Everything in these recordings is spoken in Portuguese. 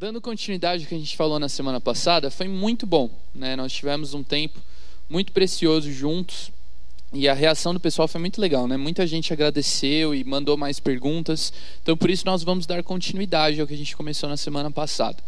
dando continuidade ao que a gente falou na semana passada, foi muito bom. Né? Nós tivemos um tempo muito precioso juntos e a reação do pessoal foi muito legal. Né? Muita gente agradeceu e mandou mais perguntas. Então, por isso, nós vamos dar continuidade ao que a gente começou na semana passada.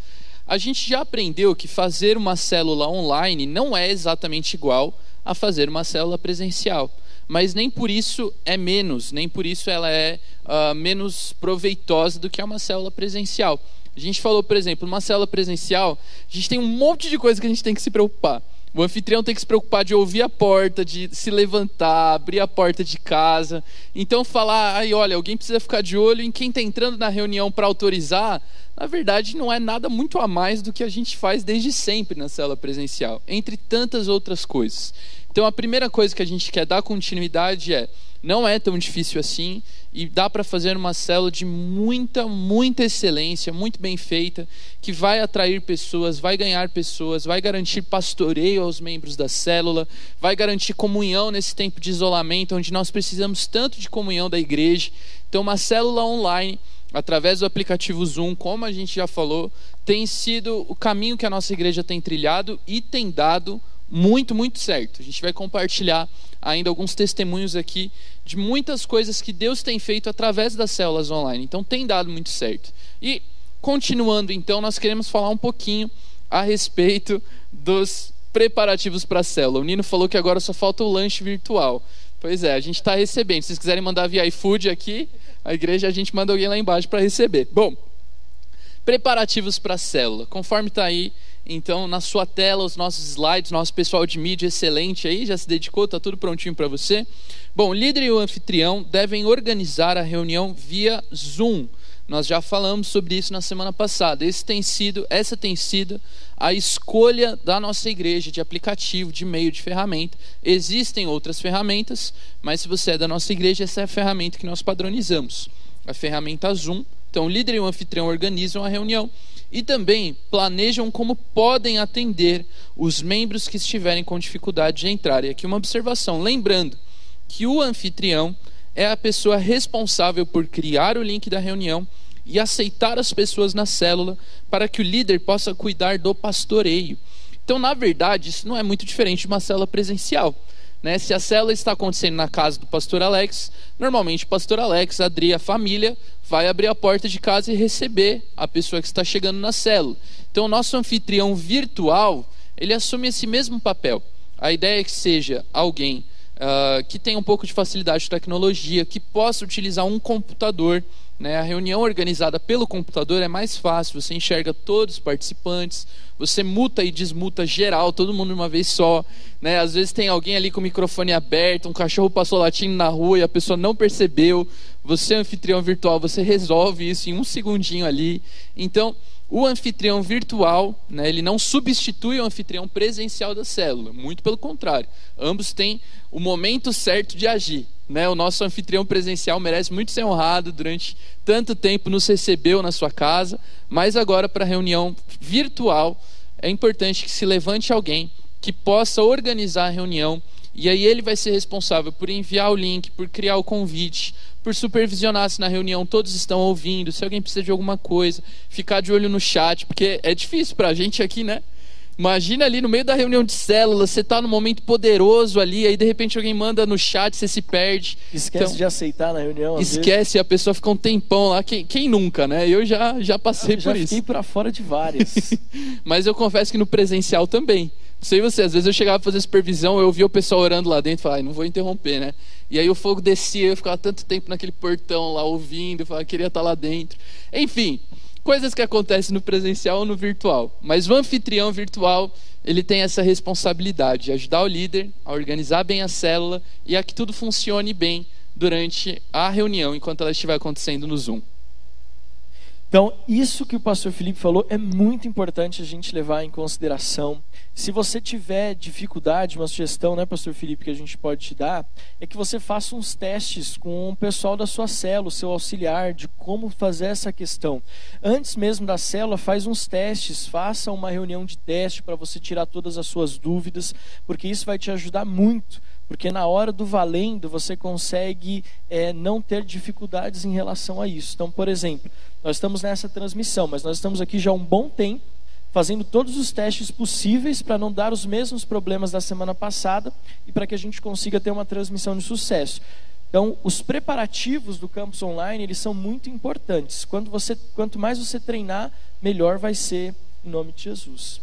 A gente já aprendeu que fazer uma célula online não é exatamente igual a fazer uma célula presencial mas nem por isso é menos, nem por isso ela é uh, menos proveitosa do que uma célula presencial. A gente falou, por exemplo, numa célula presencial, a gente tem um monte de coisa que a gente tem que se preocupar. O anfitrião tem que se preocupar de ouvir a porta, de se levantar, abrir a porta de casa. Então, falar, aí, olha, alguém precisa ficar de olho em quem está entrando na reunião para autorizar, na verdade, não é nada muito a mais do que a gente faz desde sempre na célula presencial, entre tantas outras coisas. Então, a primeira coisa que a gente quer dar continuidade é: não é tão difícil assim e dá para fazer uma célula de muita, muita excelência, muito bem feita, que vai atrair pessoas, vai ganhar pessoas, vai garantir pastoreio aos membros da célula, vai garantir comunhão nesse tempo de isolamento, onde nós precisamos tanto de comunhão da igreja. Então, uma célula online, através do aplicativo Zoom, como a gente já falou, tem sido o caminho que a nossa igreja tem trilhado e tem dado muito, muito certo. A gente vai compartilhar ainda alguns testemunhos aqui de muitas coisas que Deus tem feito através das células online. Então tem dado muito certo. E continuando então, nós queremos falar um pouquinho a respeito dos preparativos para a célula. O Nino falou que agora só falta o lanche virtual. Pois é, a gente está recebendo. Se vocês quiserem mandar via iFood aqui, a igreja a gente manda alguém lá embaixo para receber. Bom, preparativos para a célula. Conforme está aí então, na sua tela, os nossos slides, nosso pessoal de mídia excelente aí, já se dedicou, está tudo prontinho para você. Bom, o líder e o anfitrião devem organizar a reunião via Zoom. Nós já falamos sobre isso na semana passada. Esse tem sido, essa tem sido a escolha da nossa igreja de aplicativo, de meio de ferramenta. Existem outras ferramentas, mas se você é da nossa igreja, essa é a ferramenta que nós padronizamos. A ferramenta Zoom. Então, o líder e o anfitrião organizam a reunião e também planejam como podem atender os membros que estiverem com dificuldade de entrar. E aqui uma observação, lembrando que o anfitrião é a pessoa responsável por criar o link da reunião e aceitar as pessoas na célula para que o líder possa cuidar do pastoreio. Então, na verdade, isso não é muito diferente de uma célula presencial. Né? Se a célula está acontecendo na casa do pastor Alex, normalmente o pastor Alex, a Adri, a família, vai abrir a porta de casa e receber a pessoa que está chegando na célula. Então, o nosso anfitrião virtual, ele assume esse mesmo papel. A ideia é que seja alguém uh, que tenha um pouco de facilidade de tecnologia, que possa utilizar um computador né? A reunião organizada pelo computador é mais fácil, você enxerga todos os participantes, você muta e desmuta geral, todo mundo de uma vez só. Né? Às vezes tem alguém ali com o microfone aberto, um cachorro passou latindo na rua e a pessoa não percebeu. Você, anfitrião virtual, você resolve isso em um segundinho ali. Então, o anfitrião virtual, né, ele não substitui o anfitrião presencial da célula, muito pelo contrário. Ambos têm o momento certo de agir. Né? O nosso anfitrião presencial merece muito ser honrado durante tanto tempo nos recebeu na sua casa, mas agora para a reunião virtual é importante que se levante alguém que possa organizar a reunião e aí ele vai ser responsável por enviar o link, por criar o convite, por supervisionar se na reunião todos estão ouvindo, se alguém precisa de alguma coisa, ficar de olho no chat, porque é difícil para a gente aqui, né? Imagina ali no meio da reunião de células, você está num momento poderoso ali, aí de repente alguém manda no chat, você se perde. Esquece então, de aceitar na reunião. Esquece, vezes. a pessoa fica um tempão lá. Quem, quem nunca, né? Eu já, já passei eu já por isso. Já fiquei para fora de várias. Mas eu confesso que no presencial também. Não sei você, às vezes eu chegava a fazer supervisão, eu via o pessoal orando lá dentro e falava, não vou interromper, né? E aí o fogo descia, eu ficava tanto tempo naquele portão lá ouvindo, eu falava, queria estar lá dentro. Enfim, coisas que acontecem no presencial ou no virtual. Mas o anfitrião virtual, ele tem essa responsabilidade de ajudar o líder a organizar bem a célula e a que tudo funcione bem durante a reunião, enquanto ela estiver acontecendo no Zoom. Então, isso que o pastor Felipe falou é muito importante a gente levar em consideração. Se você tiver dificuldade, uma sugestão, né, pastor Felipe, que a gente pode te dar, é que você faça uns testes com o pessoal da sua célula, o seu auxiliar, de como fazer essa questão. Antes mesmo da célula, faz uns testes, faça uma reunião de teste para você tirar todas as suas dúvidas, porque isso vai te ajudar muito porque na hora do valendo você consegue é, não ter dificuldades em relação a isso. Então, por exemplo, nós estamos nessa transmissão, mas nós estamos aqui já há um bom tempo fazendo todos os testes possíveis para não dar os mesmos problemas da semana passada e para que a gente consiga ter uma transmissão de sucesso. Então, os preparativos do campus online, eles são muito importantes. Quando você, quanto mais você treinar, melhor vai ser em nome de Jesus.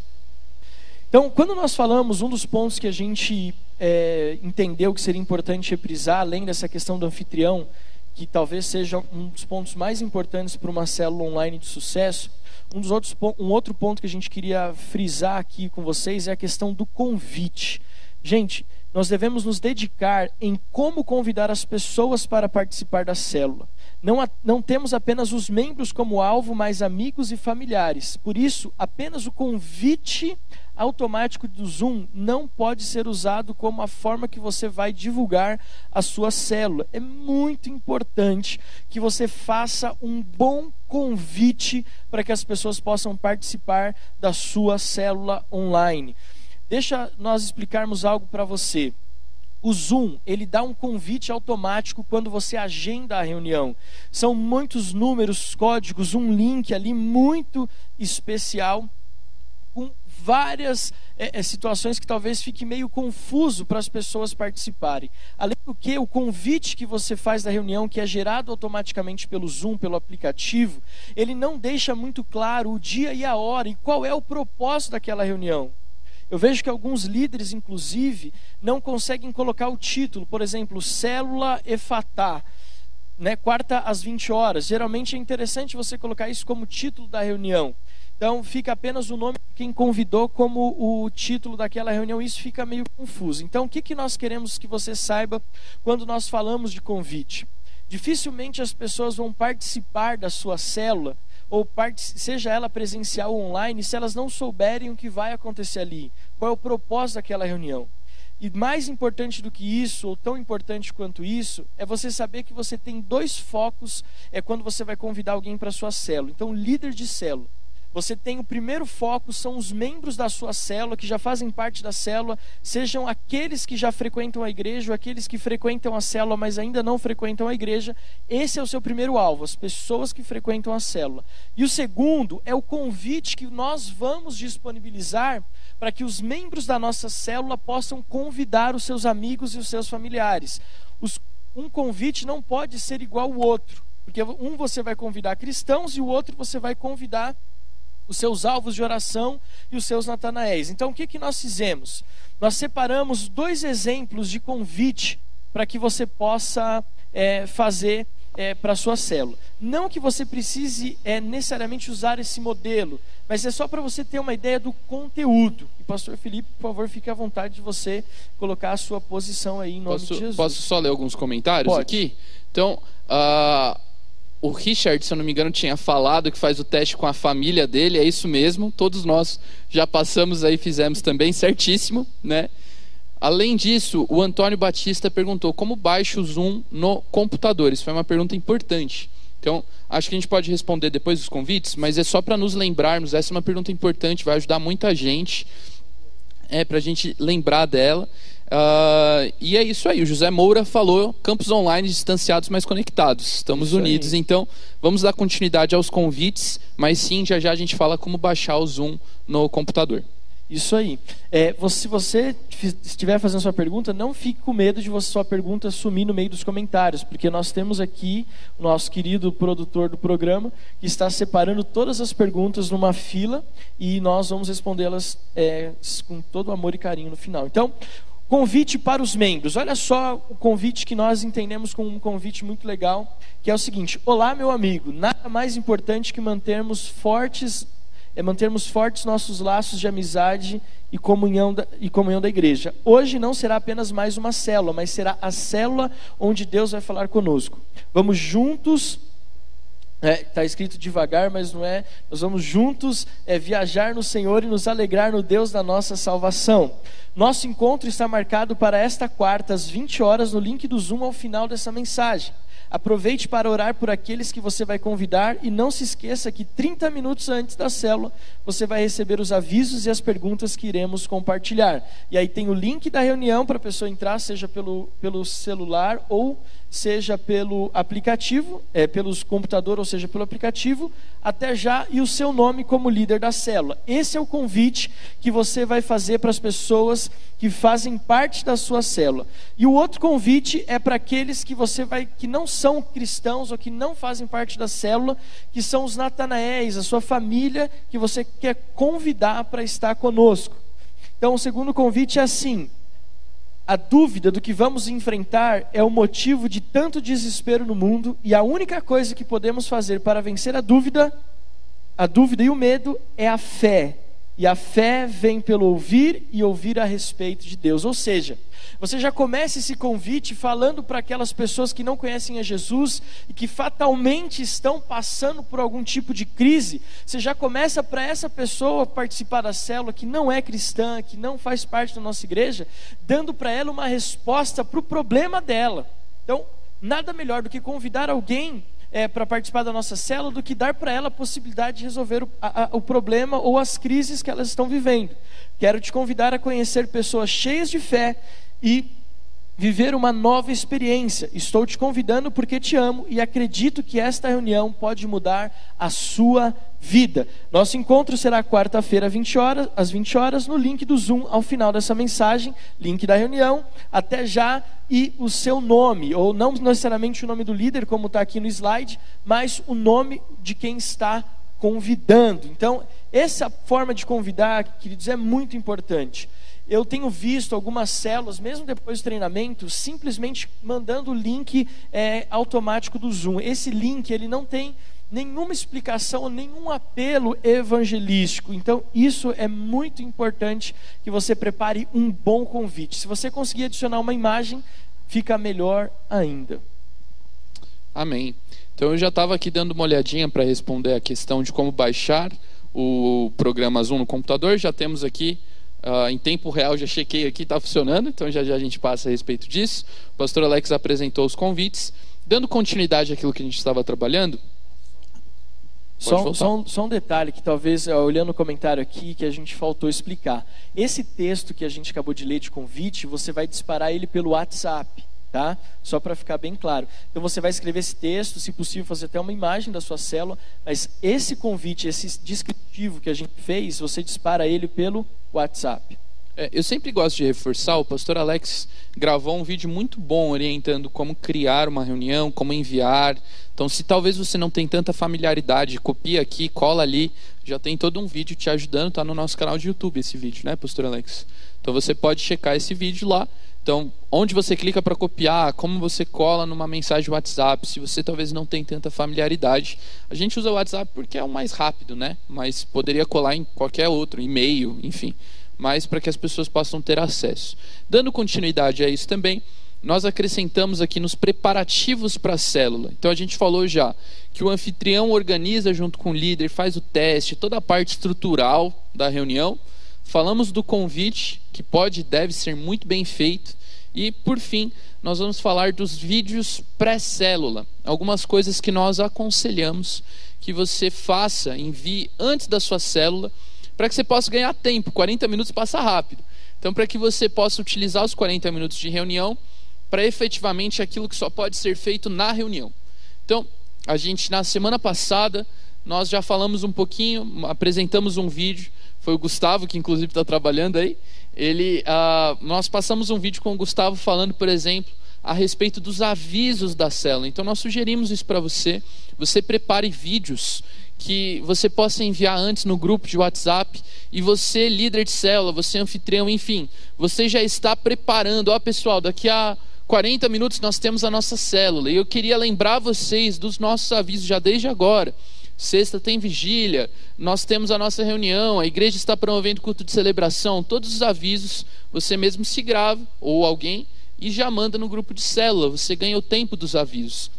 Então, quando nós falamos, um dos pontos que a gente é, entendeu que seria importante reprisar, além dessa questão do anfitrião, que talvez seja um dos pontos mais importantes para uma célula online de sucesso, um, dos outros, um outro ponto que a gente queria frisar aqui com vocês é a questão do convite. Gente, nós devemos nos dedicar em como convidar as pessoas para participar da célula. Não, não temos apenas os membros como alvo, mas amigos e familiares. Por isso, apenas o convite automático do Zoom não pode ser usado como a forma que você vai divulgar a sua célula. É muito importante que você faça um bom convite para que as pessoas possam participar da sua célula online. Deixa nós explicarmos algo para você. O Zoom, ele dá um convite automático quando você agenda a reunião. São muitos números, códigos, um link ali muito especial com várias é, é, situações que talvez fique meio confuso para as pessoas participarem. Além do que, o convite que você faz da reunião, que é gerado automaticamente pelo Zoom, pelo aplicativo, ele não deixa muito claro o dia e a hora e qual é o propósito daquela reunião. Eu vejo que alguns líderes, inclusive, não conseguem colocar o título, por exemplo, Célula Efatá, né, quarta às 20 horas. Geralmente é interessante você colocar isso como título da reunião. Então fica apenas o nome de quem convidou como o título daquela reunião. Isso fica meio confuso. Então o que, que nós queremos que você saiba quando nós falamos de convite? Dificilmente as pessoas vão participar da sua célula ou seja ela presencial ou online, se elas não souberem o que vai acontecer ali, qual é o propósito daquela reunião. E mais importante do que isso, ou tão importante quanto isso, é você saber que você tem dois focos é quando você vai convidar alguém para sua célula. Então, líder de célula. Você tem o primeiro foco, são os membros da sua célula, que já fazem parte da célula, sejam aqueles que já frequentam a igreja ou aqueles que frequentam a célula, mas ainda não frequentam a igreja. Esse é o seu primeiro alvo, as pessoas que frequentam a célula. E o segundo é o convite que nós vamos disponibilizar para que os membros da nossa célula possam convidar os seus amigos e os seus familiares. Os, um convite não pode ser igual ao outro, porque um você vai convidar cristãos e o outro você vai convidar os seus alvos de oração e os seus natanaéis. Então, o que, que nós fizemos? Nós separamos dois exemplos de convite para que você possa é, fazer é, para a sua célula. Não que você precise é, necessariamente usar esse modelo, mas é só para você ter uma ideia do conteúdo. E pastor Felipe, por favor, fique à vontade de você colocar a sua posição aí em nome posso, de Jesus. Posso só ler alguns comentários Pode. aqui? Então, uh, o Richard, se eu não me engano, tinha falado que faz o teste com a família dele, é isso mesmo. Todos nós já passamos aí, fizemos também, certíssimo, né? Além disso, o Antônio Batista perguntou como baixa o Zoom no computador. Isso foi uma pergunta importante. Então, acho que a gente pode responder depois dos convites, mas é só para nos lembrarmos. Essa é uma pergunta importante, vai ajudar muita gente, é para a gente lembrar dela. Uh, e é isso aí, o José Moura falou campos online distanciados, mas conectados. Estamos isso unidos, aí. então vamos dar continuidade aos convites, mas sim, já já a gente fala como baixar o Zoom no computador. Isso aí. É, você, se você estiver fazendo sua pergunta, não fique com medo de você, sua pergunta sumir no meio dos comentários, porque nós temos aqui o nosso querido produtor do programa que está separando todas as perguntas numa fila e nós vamos respondê-las é, com todo amor e carinho no final. Então, Convite para os membros. Olha só o convite que nós entendemos como um convite muito legal, que é o seguinte: Olá, meu amigo. Nada mais importante que mantermos fortes, é mantermos fortes nossos laços de amizade e comunhão da, e comunhão da igreja. Hoje não será apenas mais uma célula, mas será a célula onde Deus vai falar conosco. Vamos juntos Está é, tá escrito devagar, mas não é. Nós vamos juntos é, viajar no Senhor e nos alegrar no Deus da nossa salvação. Nosso encontro está marcado para esta quarta, às 20 horas, no link do Zoom ao final dessa mensagem. Aproveite para orar por aqueles que você vai convidar e não se esqueça que 30 minutos antes da célula você vai receber os avisos e as perguntas que iremos compartilhar. E aí tem o link da reunião para a pessoa entrar, seja pelo, pelo celular ou seja pelo aplicativo, é, pelos computador, ou seja, pelo aplicativo, até já e o seu nome como líder da célula. Esse é o convite que você vai fazer para as pessoas que fazem parte da sua célula. E o outro convite é para aqueles que você vai que não são cristãos ou que não fazem parte da célula, que são os Natanaéis, a sua família que você quer convidar para estar conosco. Então, o segundo convite é assim: a dúvida do que vamos enfrentar é o motivo de tanto desespero no mundo, e a única coisa que podemos fazer para vencer a dúvida, a dúvida e o medo é a fé. E a fé vem pelo ouvir e ouvir a respeito de Deus. Ou seja, você já começa esse convite falando para aquelas pessoas que não conhecem a Jesus e que fatalmente estão passando por algum tipo de crise. Você já começa para essa pessoa participar da célula que não é cristã, que não faz parte da nossa igreja, dando para ela uma resposta para o problema dela. Então, nada melhor do que convidar alguém é, para participar da nossa célula do que dar para ela a possibilidade de resolver o, a, o problema ou as crises que elas estão vivendo. Quero te convidar a conhecer pessoas cheias de fé e viver uma nova experiência. Estou te convidando porque te amo e acredito que esta reunião pode mudar a sua vida. Nosso encontro será quarta-feira, 20 horas, às 20 horas, no link do Zoom ao final dessa mensagem, link da reunião. Até já e o seu nome, ou não necessariamente o nome do líder, como está aqui no slide, mas o nome de quem está convidando. Então, essa forma de convidar, queridos, é muito importante eu tenho visto algumas células, mesmo depois do treinamento, simplesmente mandando o link é, automático do Zoom. Esse link ele não tem nenhuma explicação, nenhum apelo evangelístico. Então, isso é muito importante que você prepare um bom convite. Se você conseguir adicionar uma imagem, fica melhor ainda. Amém. Então, eu já estava aqui dando uma olhadinha para responder a questão de como baixar o programa Zoom no computador. Já temos aqui Uh, em tempo real, já chequei aqui, está funcionando, então já já a gente passa a respeito disso. O pastor Alex apresentou os convites. Dando continuidade àquilo que a gente estava trabalhando. Só, só, um, só um detalhe que talvez, olhando o comentário aqui, que a gente faltou explicar. Esse texto que a gente acabou de ler de convite, você vai disparar ele pelo WhatsApp tá? Só para ficar bem claro. Então você vai escrever esse texto, se possível fazer até uma imagem da sua célula, mas esse convite, esse descritivo que a gente fez, você dispara ele pelo WhatsApp. É, eu sempre gosto de reforçar, o pastor Alex gravou um vídeo muito bom orientando como criar uma reunião, como enviar. Então, se talvez você não tem tanta familiaridade, copia aqui, cola ali, já tem todo um vídeo te ajudando, está no nosso canal de YouTube esse vídeo, né, pastor Alex? Então você pode checar esse vídeo lá então, onde você clica para copiar, como você cola numa mensagem WhatsApp, se você talvez não tem tanta familiaridade. A gente usa o WhatsApp porque é o mais rápido, né? Mas poderia colar em qualquer outro, e-mail, enfim. Mas para que as pessoas possam ter acesso. Dando continuidade a isso também, nós acrescentamos aqui nos preparativos para a célula. Então a gente falou já que o anfitrião organiza junto com o líder, faz o teste, toda a parte estrutural da reunião. Falamos do convite, que pode e deve ser muito bem feito. E, por fim, nós vamos falar dos vídeos pré-célula. Algumas coisas que nós aconselhamos que você faça, envie antes da sua célula, para que você possa ganhar tempo. 40 minutos passa rápido. Então, para que você possa utilizar os 40 minutos de reunião para efetivamente aquilo que só pode ser feito na reunião. Então, a gente, na semana passada, nós já falamos um pouquinho, apresentamos um vídeo foi o Gustavo, que inclusive está trabalhando aí. Ele, uh, nós passamos um vídeo com o Gustavo falando, por exemplo, a respeito dos avisos da célula. Então nós sugerimos isso para você. Você prepare vídeos que você possa enviar antes no grupo de WhatsApp e você, líder de célula, você anfitrião, enfim, você já está preparando. Ó, pessoal, daqui a 40 minutos nós temos a nossa célula e eu queria lembrar vocês dos nossos avisos já desde agora. Sexta tem vigília, nós temos a nossa reunião, a igreja está promovendo culto de celebração, todos os avisos, você mesmo se grava, ou alguém, e já manda no grupo de célula, você ganha o tempo dos avisos.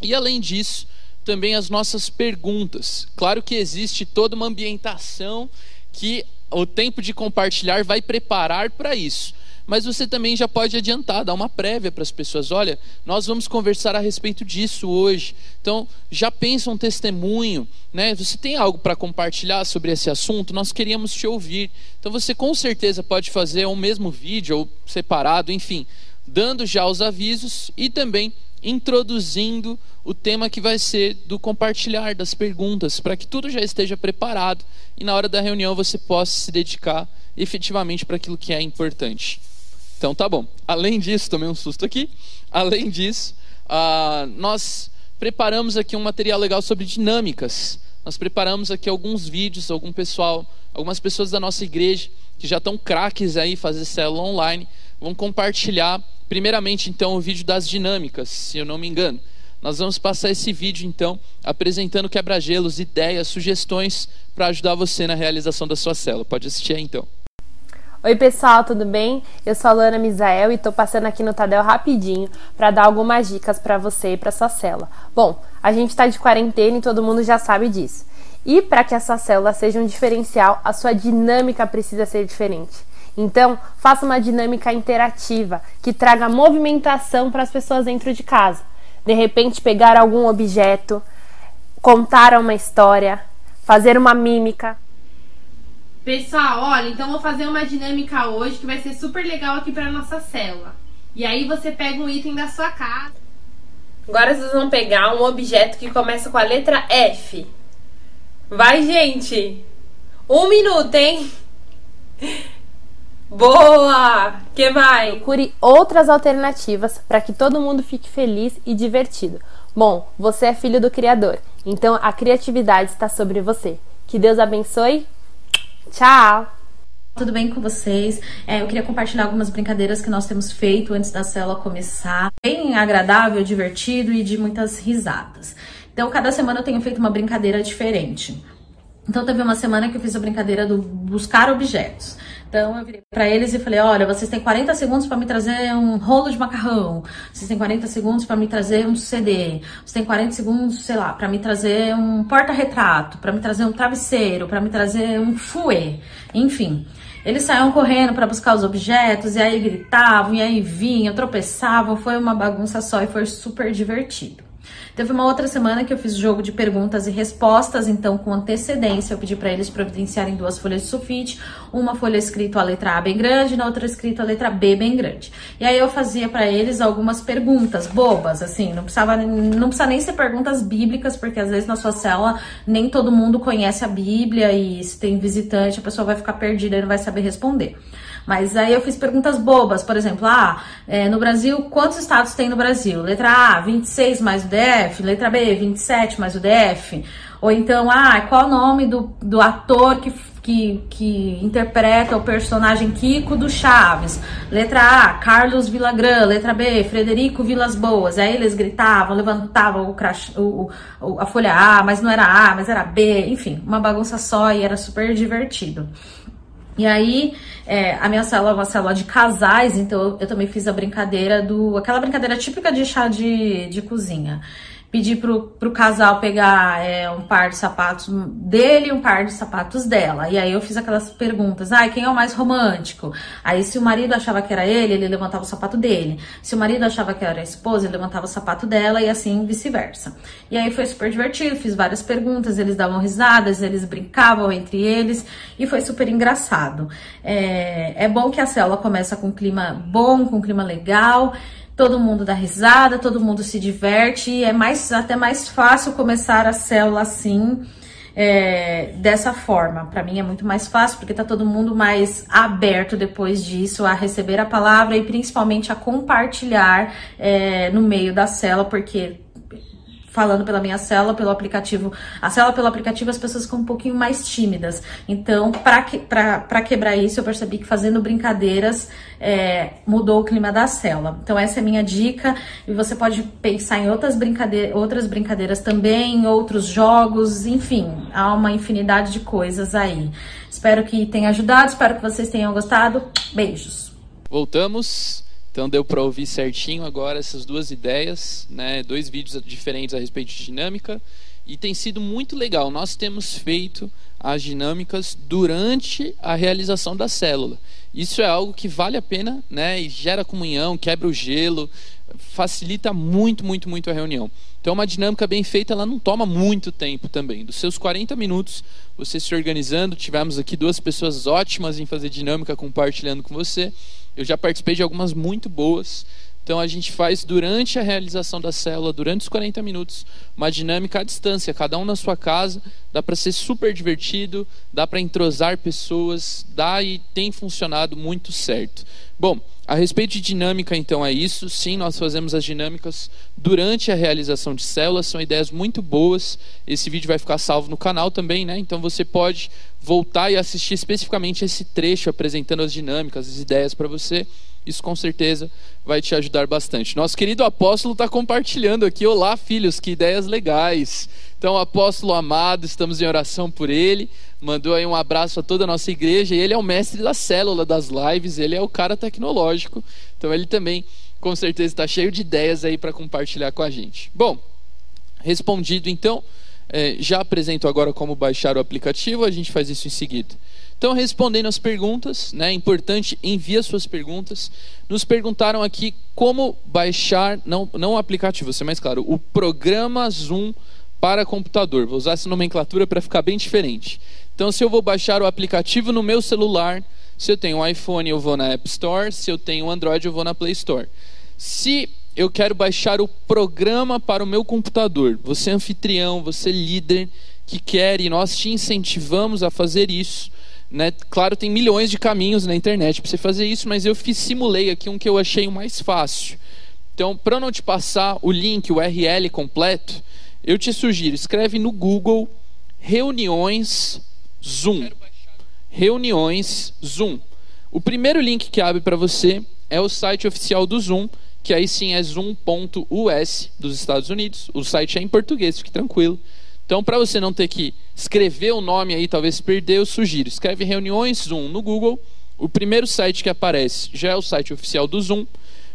E além disso, também as nossas perguntas. Claro que existe toda uma ambientação que o tempo de compartilhar vai preparar para isso. Mas você também já pode adiantar, dar uma prévia para as pessoas. Olha, nós vamos conversar a respeito disso hoje. Então, já pensa um testemunho, né? Você tem algo para compartilhar sobre esse assunto? Nós queríamos te ouvir. Então, você com certeza pode fazer um mesmo vídeo ou separado, enfim, dando já os avisos e também introduzindo o tema que vai ser do compartilhar das perguntas, para que tudo já esteja preparado e na hora da reunião você possa se dedicar efetivamente para aquilo que é importante. Então tá bom. Além disso, tomei um susto aqui. Além disso, uh, nós preparamos aqui um material legal sobre dinâmicas. Nós preparamos aqui alguns vídeos, algum pessoal, algumas pessoas da nossa igreja que já estão craques aí fazer célula online, vão compartilhar primeiramente então o vídeo das dinâmicas, se eu não me engano. Nós vamos passar esse vídeo então apresentando quebra-gelos, ideias, sugestões para ajudar você na realização da sua célula. Pode assistir aí então. Oi pessoal, tudo bem? Eu sou a Luana Misael e estou passando aqui no Tadel rapidinho para dar algumas dicas para você e para sua célula. Bom, a gente está de quarentena e todo mundo já sabe disso. E para que essa célula seja um diferencial, a sua dinâmica precisa ser diferente. Então, faça uma dinâmica interativa que traga movimentação para as pessoas dentro de casa. De repente, pegar algum objeto, contar uma história, fazer uma mímica, Pessoal, olha, então vou fazer uma dinâmica hoje que vai ser super legal aqui para nossa célula. E aí você pega um item da sua casa. Agora vocês vão pegar um objeto que começa com a letra F. Vai, gente! Um minuto, hein? Boa! Que mais? Procure outras alternativas para que todo mundo fique feliz e divertido. Bom, você é filho do Criador, então a criatividade está sobre você. Que Deus abençoe Tchau! Tudo bem com vocês? É, eu queria compartilhar algumas brincadeiras que nós temos feito antes da célula começar. Bem agradável, divertido e de muitas risadas. Então, cada semana eu tenho feito uma brincadeira diferente. Então, teve uma semana que eu fiz a brincadeira do buscar objetos. Então eu virei para eles e falei: olha, vocês têm 40 segundos para me trazer um rolo de macarrão, vocês têm 40 segundos para me trazer um CD, vocês têm 40 segundos, sei lá, para me trazer um porta-retrato, para me trazer um travesseiro, para me trazer um fouet, enfim. Eles saíam correndo para buscar os objetos e aí gritavam, e aí vinham, tropeçavam, foi uma bagunça só e foi super divertido. Teve uma outra semana que eu fiz jogo de perguntas e respostas, então com antecedência eu pedi para eles providenciarem duas folhas de sulfite, uma folha escrito a letra A bem grande, na outra escrito a letra B bem grande. E aí eu fazia para eles algumas perguntas bobas, assim, não precisava não precisa nem ser perguntas bíblicas, porque às vezes na sua célula nem todo mundo conhece a Bíblia e se tem visitante, a pessoa vai ficar perdida e não vai saber responder. Mas aí eu fiz perguntas bobas, por exemplo, ah, é, no Brasil, quantos estados tem no Brasil? Letra A, 26 mais o DF, letra B, 27 mais o DF. Ou então, ah, qual o nome do, do ator que, que, que interpreta o personagem Kiko do Chaves? Letra A, Carlos Villagrán. Letra B, Frederico Vilas Boas. Aí eles gritavam, levantavam o, crash, o, o, a folha A, mas não era A, mas era B. Enfim, uma bagunça só e era super divertido. E aí, é, a minha célula é uma célula de casais, então eu, também fiz a brincadeira do. aquela brincadeira típica de chá de, de cozinha pedir pro, pro casal pegar é, um par de sapatos dele e um par de sapatos dela. E aí eu fiz aquelas perguntas: ah, quem é o mais romântico? Aí se o marido achava que era ele, ele levantava o sapato dele. Se o marido achava que era a esposa, ele levantava o sapato dela e assim vice-versa. E aí foi super divertido, fiz várias perguntas, eles davam risadas, eles brincavam entre eles e foi super engraçado. É, é bom que a célula começa com um clima bom, com um clima legal todo mundo dá risada, todo mundo se diverte, é mais até mais fácil começar a célula assim, é, dessa forma. Para mim é muito mais fácil porque tá todo mundo mais aberto depois disso a receber a palavra e principalmente a compartilhar é, no meio da célula, porque falando pela minha célula, pelo aplicativo. A célula pelo aplicativo, as pessoas ficam um pouquinho mais tímidas. Então, para que, quebrar isso, eu percebi que fazendo brincadeiras é, mudou o clima da célula. Então, essa é a minha dica. E você pode pensar em outras, brincadeiras, outras brincadeiras também, outros jogos, enfim, há uma infinidade de coisas aí. Espero que tenha ajudado, espero que vocês tenham gostado. Beijos. Voltamos. Então deu para ouvir certinho agora essas duas ideias, né? dois vídeos diferentes a respeito de dinâmica E tem sido muito legal. Nós temos feito as dinâmicas durante a realização da célula. Isso é algo que vale a pena, né? E gera comunhão, quebra o gelo, facilita muito, muito, muito a reunião. Então, uma dinâmica bem feita, ela não toma muito tempo também. Dos seus 40 minutos, você se organizando, tivemos aqui duas pessoas ótimas em fazer dinâmica compartilhando com você. Eu já participei de algumas muito boas. Então a gente faz durante a realização da célula, durante os 40 minutos, uma dinâmica à distância, cada um na sua casa, dá para ser super divertido, dá para entrosar pessoas, dá e tem funcionado muito certo. Bom, a respeito de dinâmica, então é isso. Sim, nós fazemos as dinâmicas durante a realização de células, são ideias muito boas. Esse vídeo vai ficar salvo no canal também, né? Então você pode voltar e assistir especificamente esse trecho apresentando as dinâmicas, as ideias para você. Isso com certeza vai te ajudar bastante. Nosso querido apóstolo está compartilhando aqui. Olá, filhos, que ideias legais. Então, apóstolo amado, estamos em oração por ele. Mandou aí um abraço a toda a nossa igreja. E ele é o mestre da célula das lives, ele é o cara tecnológico. Então, ele também, com certeza, está cheio de ideias aí para compartilhar com a gente. Bom, respondido então. É, já apresento agora como baixar o aplicativo, a gente faz isso em seguida. Então, respondendo as perguntas, né, é importante, envia suas perguntas. Nos perguntaram aqui como baixar, não, não o aplicativo, vou ser mais claro, o programa Zoom para computador. Vou usar essa nomenclatura para ficar bem diferente. Então, se eu vou baixar o aplicativo no meu celular, se eu tenho um iPhone, eu vou na App Store, se eu tenho um Android, eu vou na Play Store. Se eu quero baixar o programa para o meu computador, você é anfitrião, você é líder que quer e nós te incentivamos a fazer isso né? Claro, tem milhões de caminhos na internet para você fazer isso, mas eu fiz, simulei aqui um que eu achei o mais fácil. Então, para não te passar o link, o URL completo, eu te sugiro, escreve no Google reuniões Zoom. Reuniões Zoom. O primeiro link que abre para você é o site oficial do Zoom, que aí sim é zoom.us dos Estados Unidos. O site é em português, fique tranquilo. Então, para você não ter que escrever o nome aí, talvez perder, eu sugiro. Escreve reuniões Zoom no Google. O primeiro site que aparece já é o site oficial do Zoom.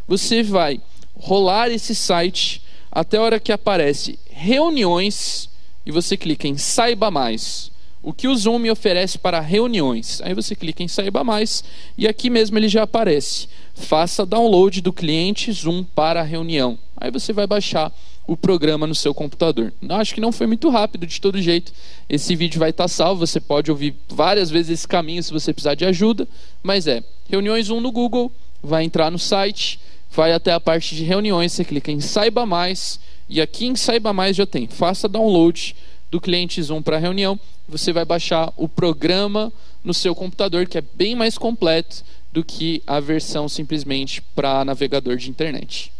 Você vai rolar esse site até a hora que aparece reuniões e você clica em saiba mais. O que o Zoom me oferece para reuniões? Aí você clica em saiba mais e aqui mesmo ele já aparece. Faça download do cliente Zoom para reunião. Aí você vai baixar o programa no seu computador. Acho que não foi muito rápido de todo jeito. Esse vídeo vai estar salvo, você pode ouvir várias vezes esse caminho se você precisar de ajuda, mas é reuniões 1 no Google, vai entrar no site, vai até a parte de reuniões, você clica em saiba mais e aqui em saiba mais já tem, faça download do cliente Zoom para reunião, você vai baixar o programa no seu computador, que é bem mais completo do que a versão simplesmente para navegador de internet.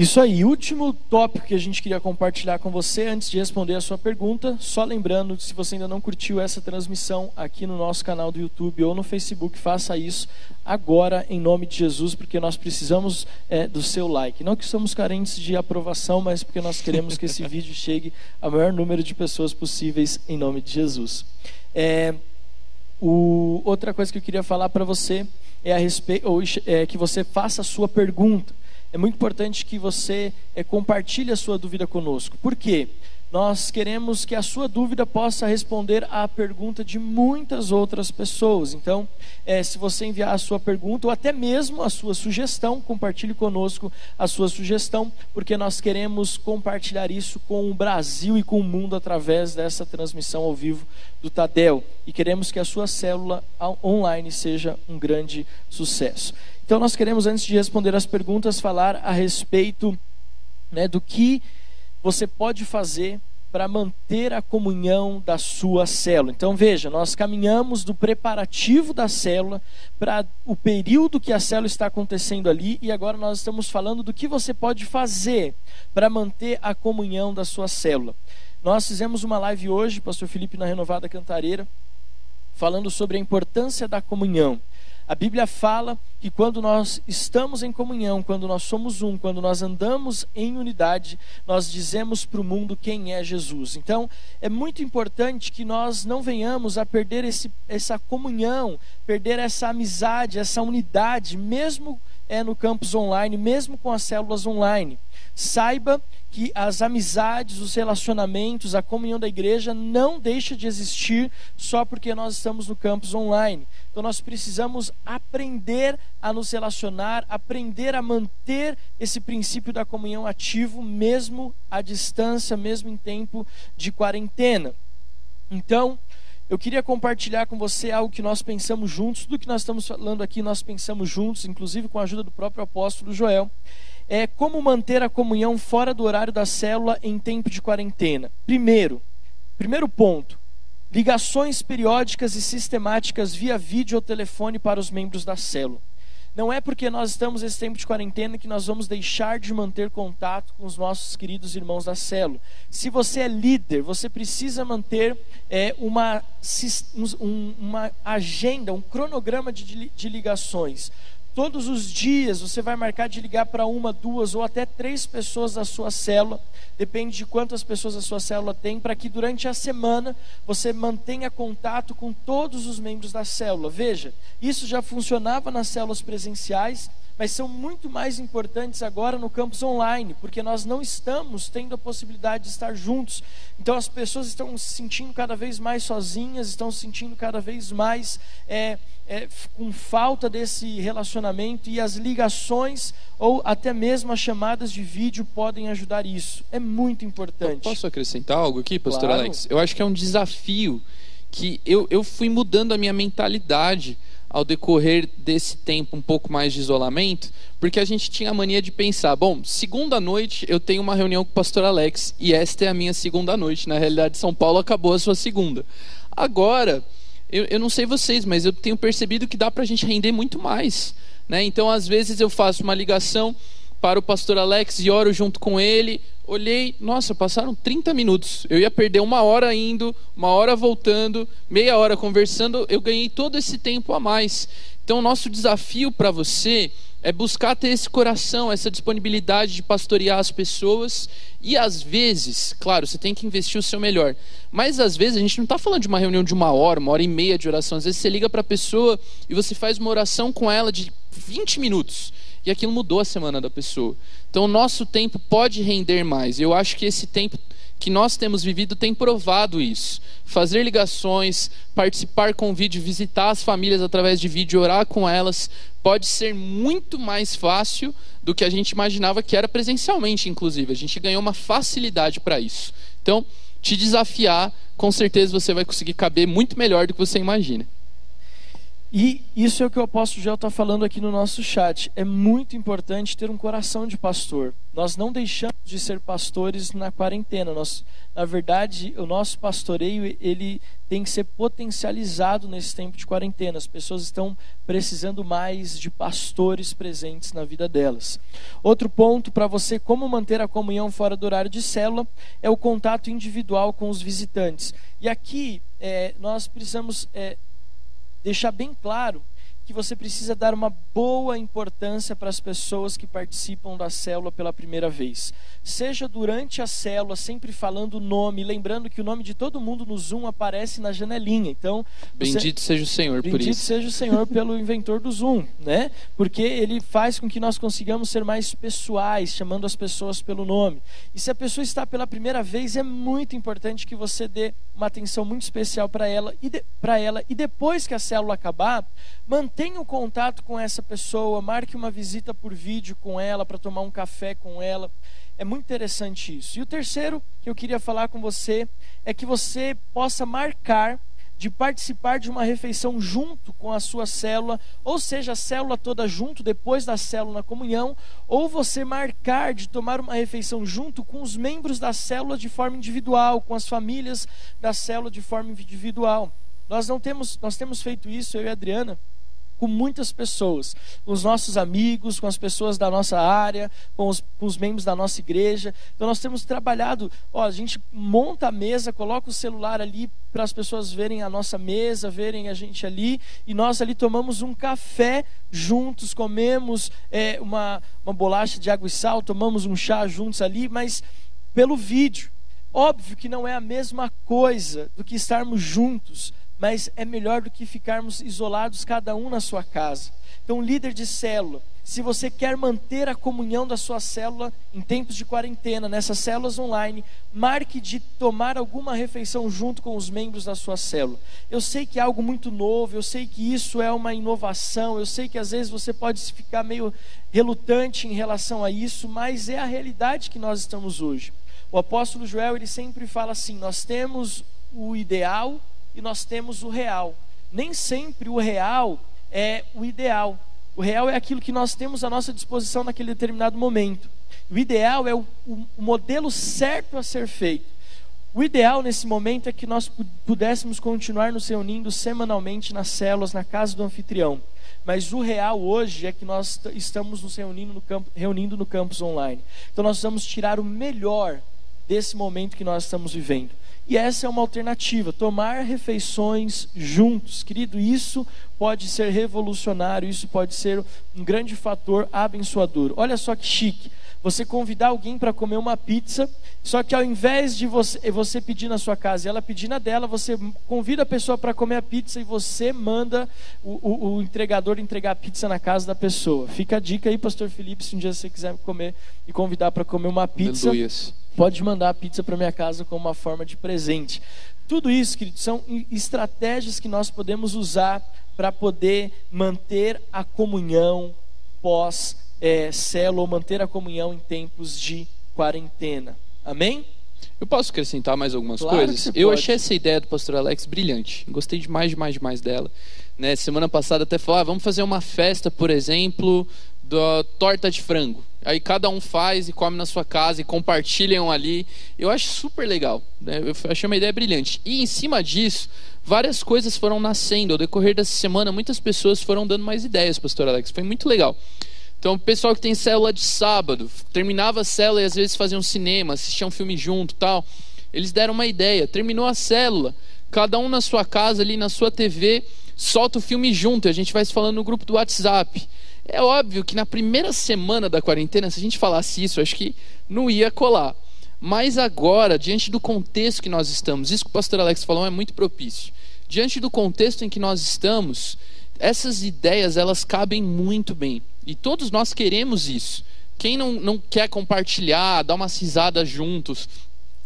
Isso aí, último tópico que a gente queria compartilhar com você antes de responder a sua pergunta. Só lembrando, se você ainda não curtiu essa transmissão aqui no nosso canal do YouTube ou no Facebook, faça isso agora em nome de Jesus, porque nós precisamos é, do seu like. Não que somos carentes de aprovação, mas porque nós queremos que esse vídeo chegue ao maior número de pessoas possíveis em nome de Jesus. É, o, outra coisa que eu queria falar para você é a respeito, ou, é, que você faça a sua pergunta é muito importante que você é, compartilhe a sua dúvida conosco. Por quê? Nós queremos que a sua dúvida possa responder à pergunta de muitas outras pessoas. Então, é, se você enviar a sua pergunta ou até mesmo a sua sugestão, compartilhe conosco a sua sugestão, porque nós queremos compartilhar isso com o Brasil e com o mundo através dessa transmissão ao vivo do Tadel. E queremos que a sua célula online seja um grande sucesso. Então, nós queremos, antes de responder as perguntas, falar a respeito né, do que você pode fazer para manter a comunhão da sua célula. Então veja, nós caminhamos do preparativo da célula para o período que a célula está acontecendo ali e agora nós estamos falando do que você pode fazer para manter a comunhão da sua célula. Nós fizemos uma live hoje, pastor Felipe na Renovada Cantareira, falando sobre a importância da comunhão. A Bíblia fala que quando nós estamos em comunhão, quando nós somos um, quando nós andamos em unidade, nós dizemos para o mundo quem é Jesus. Então, é muito importante que nós não venhamos a perder esse, essa comunhão, perder essa amizade, essa unidade, mesmo é no campus online, mesmo com as células online. Saiba que as amizades, os relacionamentos, a comunhão da igreja não deixa de existir só porque nós estamos no campus online. Então nós precisamos aprender a nos relacionar, aprender a manter esse princípio da comunhão ativo, mesmo à distância, mesmo em tempo de quarentena. Então, eu queria compartilhar com você algo que nós pensamos juntos, tudo que nós estamos falando aqui nós pensamos juntos, inclusive com a ajuda do próprio apóstolo Joel. É como manter a comunhão fora do horário da célula em tempo de quarentena. Primeiro, primeiro ponto, ligações periódicas e sistemáticas via vídeo ou telefone para os membros da célula. Não é porque nós estamos nesse tempo de quarentena que nós vamos deixar de manter contato com os nossos queridos irmãos da célula. Se você é líder, você precisa manter é, uma, um, uma agenda, um cronograma de, de ligações. Todos os dias você vai marcar de ligar para uma, duas ou até três pessoas da sua célula, depende de quantas pessoas a sua célula tem, para que durante a semana você mantenha contato com todos os membros da célula. Veja, isso já funcionava nas células presenciais, mas são muito mais importantes agora no campus online, porque nós não estamos tendo a possibilidade de estar juntos. Então as pessoas estão se sentindo cada vez mais sozinhas, estão se sentindo cada vez mais é, é, com falta desse relacionamento e as ligações ou até mesmo as chamadas de vídeo podem ajudar isso. É muito importante. Eu posso acrescentar algo aqui, pastor claro. Alex? Eu acho que é um desafio que eu, eu fui mudando a minha mentalidade ao decorrer desse tempo um pouco mais de isolamento, porque a gente tinha a mania de pensar, bom, segunda noite eu tenho uma reunião com o pastor Alex e esta é a minha segunda noite. Na realidade, São Paulo acabou a sua segunda. Agora, eu, eu não sei vocês, mas eu tenho percebido que dá para a gente render muito mais. Né? Então, às vezes eu faço uma ligação para o pastor Alex e oro junto com ele. Olhei, nossa, passaram 30 minutos. Eu ia perder uma hora indo, uma hora voltando, meia hora conversando. Eu ganhei todo esse tempo a mais. Então, nosso desafio para você é buscar ter esse coração, essa disponibilidade de pastorear as pessoas. E às vezes, claro, você tem que investir o seu melhor. Mas às vezes a gente não está falando de uma reunião de uma hora, uma hora e meia de oração. Às vezes você liga para a pessoa e você faz uma oração com ela de 20 minutos e aquilo mudou a semana da pessoa. Então, o nosso tempo pode render mais. Eu acho que esse tempo que nós temos vivido tem provado isso. Fazer ligações, participar com vídeo, visitar as famílias através de vídeo, orar com elas, pode ser muito mais fácil do que a gente imaginava que era presencialmente, inclusive. A gente ganhou uma facilidade para isso. Então, te desafiar, com certeza você vai conseguir caber muito melhor do que você imagina. E isso é o que o apóstolo Gel está falando aqui no nosso chat. É muito importante ter um coração de pastor. Nós não deixamos de ser pastores na quarentena. Nós, na verdade, o nosso pastoreio ele tem que ser potencializado nesse tempo de quarentena. As pessoas estão precisando mais de pastores presentes na vida delas. Outro ponto para você como manter a comunhão fora do horário de célula é o contato individual com os visitantes. E aqui é, nós precisamos é, deixar bem claro que você precisa dar uma boa importância para as pessoas que participam da célula pela primeira vez. Seja durante a célula, sempre falando o nome, lembrando que o nome de todo mundo no Zoom aparece na janelinha. Então, bendito você... seja o Senhor bendito por isso. Bendito seja o Senhor pelo inventor do Zoom, né? Porque ele faz com que nós consigamos ser mais pessoais, chamando as pessoas pelo nome. E se a pessoa está pela primeira vez, é muito importante que você dê uma atenção muito especial para ela e para ela e depois que a célula acabar, mantenha o contato com essa pessoa, marque uma visita por vídeo com ela para tomar um café com ela. É muito interessante isso. E o terceiro que eu queria falar com você é que você possa marcar de participar de uma refeição junto com a sua célula, ou seja, a célula toda junto depois da célula na comunhão, ou você marcar de tomar uma refeição junto com os membros da célula de forma individual, com as famílias da célula de forma individual. Nós não temos, nós temos feito isso eu e a Adriana com muitas pessoas, com os nossos amigos, com as pessoas da nossa área, com os, com os membros da nossa igreja. Então nós temos trabalhado, ó, a gente monta a mesa, coloca o celular ali para as pessoas verem a nossa mesa, verem a gente ali, e nós ali tomamos um café juntos, comemos é, uma, uma bolacha de água e sal, tomamos um chá juntos ali, mas pelo vídeo. Óbvio que não é a mesma coisa do que estarmos juntos, mas é melhor do que ficarmos isolados cada um na sua casa. Então, líder de célula, se você quer manter a comunhão da sua célula em tempos de quarentena, nessas células online, marque de tomar alguma refeição junto com os membros da sua célula. Eu sei que é algo muito novo, eu sei que isso é uma inovação, eu sei que às vezes você pode ficar meio relutante em relação a isso, mas é a realidade que nós estamos hoje. O apóstolo Joel, ele sempre fala assim: nós temos o ideal e nós temos o real. Nem sempre o real é o ideal. O real é aquilo que nós temos à nossa disposição naquele determinado momento. O ideal é o, o, modelo certo a ser feito. O ideal nesse momento é que nós pudéssemos continuar nos reunindo semanalmente nas células, na casa do anfitrião. Mas o real hoje é que nós estamos nos reunindo no, campo, reunindo no campus online. Então nós vamos tirar o melhor desse momento que nós estamos vivendo. E essa é uma alternativa, tomar refeições juntos. Querido, isso pode ser revolucionário, isso pode ser um grande fator abençoador. Olha só que chique. Você convidar alguém para comer uma pizza, só que ao invés de você, você pedir na sua casa e ela pedir na dela, você convida a pessoa para comer a pizza e você manda o, o, o, entregador entregar a pizza na casa da pessoa. Fica a dica aí, Pastor Felipe, se um dia você quiser comer e convidar para comer uma pizza. Aleluia pode mandar a pizza para minha casa como uma forma de presente. Tudo isso, queridos, são estratégias que nós podemos usar para poder manter a comunhão pós é, célula ou manter a comunhão em tempos de quarentena. Amém? Eu posso acrescentar mais algumas claro coisas? Eu achei essa ideia do pastor Alex brilhante. Gostei demais, demais, demais dela. Né, semana passada até falou, ah, vamos fazer uma festa, por exemplo, da torta de frango. Aí cada um faz e come na sua casa e compartilham ali. Eu acho super legal. Né? Eu achei uma ideia brilhante. E em cima disso, várias coisas foram nascendo. Ao decorrer dessa semana, muitas pessoas foram dando mais ideias, pastor Alex. Foi muito legal. Então, o pessoal que tem célula de sábado, terminava a célula e às vezes faziam um cinema, assistiam um filme junto tal. Eles deram uma ideia. Terminou a célula, cada um na sua casa, ali na sua TV, solta o filme junto. A gente vai se falando no grupo do WhatsApp. É óbvio que na primeira semana da quarentena, se a gente falasse isso, acho que não ia colar. Mas agora, diante do contexto que nós estamos, isso que o pastor Alex falou é muito propício. Diante do contexto em que nós estamos, essas ideias elas cabem muito bem. E todos nós queremos isso. Quem não, não quer compartilhar, dar umas risadas juntos,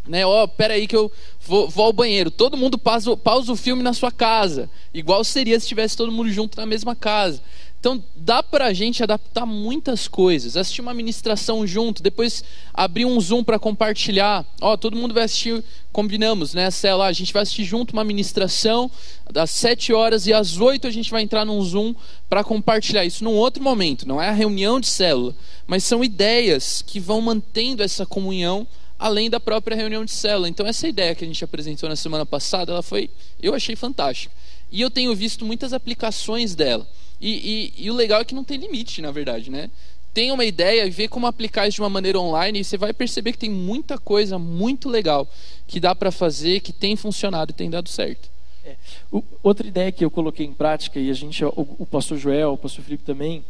né? Ó, oh, pera aí que eu vou, vou, ao banheiro. Todo mundo pausa, pausa o filme na sua casa, igual seria se estivesse todo mundo junto na mesma casa. Então dá para a gente adaptar muitas coisas. Assistir uma ministração junto, depois abrir um Zoom para compartilhar. Ó, todo mundo vai assistir, combinamos, né? Sei lá, a gente vai assistir junto uma ministração das 7 horas e às 8 a gente vai entrar num Zoom para compartilhar isso num outro momento. Não é a reunião de célula, mas são ideias que vão mantendo essa comunhão além da própria reunião de célula. Então essa ideia que a gente apresentou na semana passada, ela foi, eu achei fantástica. E eu tenho visto muitas aplicações dela. E, e, e, o legal é que não tem limite, na verdade, né? Tem uma ideia e vê como aplicar isso de uma maneira online e você vai perceber que tem muita coisa muito legal que dá para fazer, que tem funcionado e tem dado certo. É. O, outra ideia que eu coloquei em prática e a gente, o, o pastor Joel, o pastor Felipe também,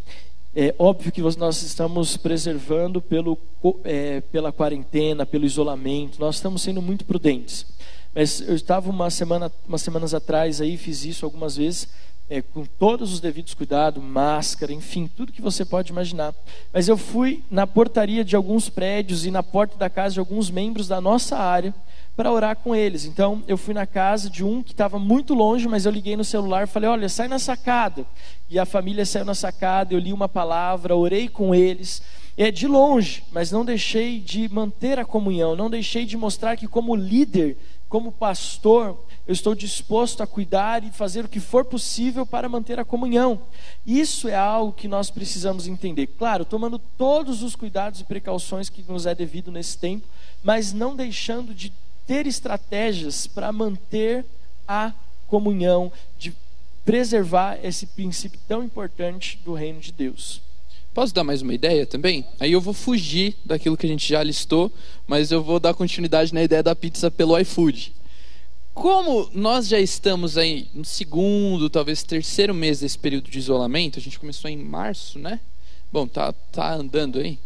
é óbvio que nós estamos preservando pelo, é, pela quarentena, pelo isolamento, nós estamos sendo muito prudentes. Mas eu estava uma semana, umas semanas atrás aí, fiz isso algumas vezes é, com todos os devidos cuidados, máscara, enfim, tudo que você pode imaginar. Mas eu fui na portaria de alguns prédios e na porta da casa de alguns membros da nossa área para orar com eles. Então, eu fui na casa de um que estava muito longe, mas eu liguei no celular e falei: Olha, sai na sacada. E a família saiu na sacada, eu li uma palavra, orei com eles. É de longe, mas não deixei de manter a comunhão, não deixei de mostrar que, como líder, como pastor, eu estou disposto a cuidar e fazer o que for possível para manter a comunhão. Isso é algo que nós precisamos entender. Claro, tomando todos os cuidados e precauções que nos é devido nesse tempo, mas não deixando de ter estratégias para manter a comunhão, de preservar esse princípio tão importante do reino de Deus. Posso dar mais uma ideia também? Aí eu vou fugir daquilo que a gente já listou, mas eu vou dar continuidade na ideia da pizza pelo iFood. Como nós já estamos aí no segundo, talvez terceiro mês desse período de isolamento, a gente começou em março, né? Bom, tá, tá andando aí.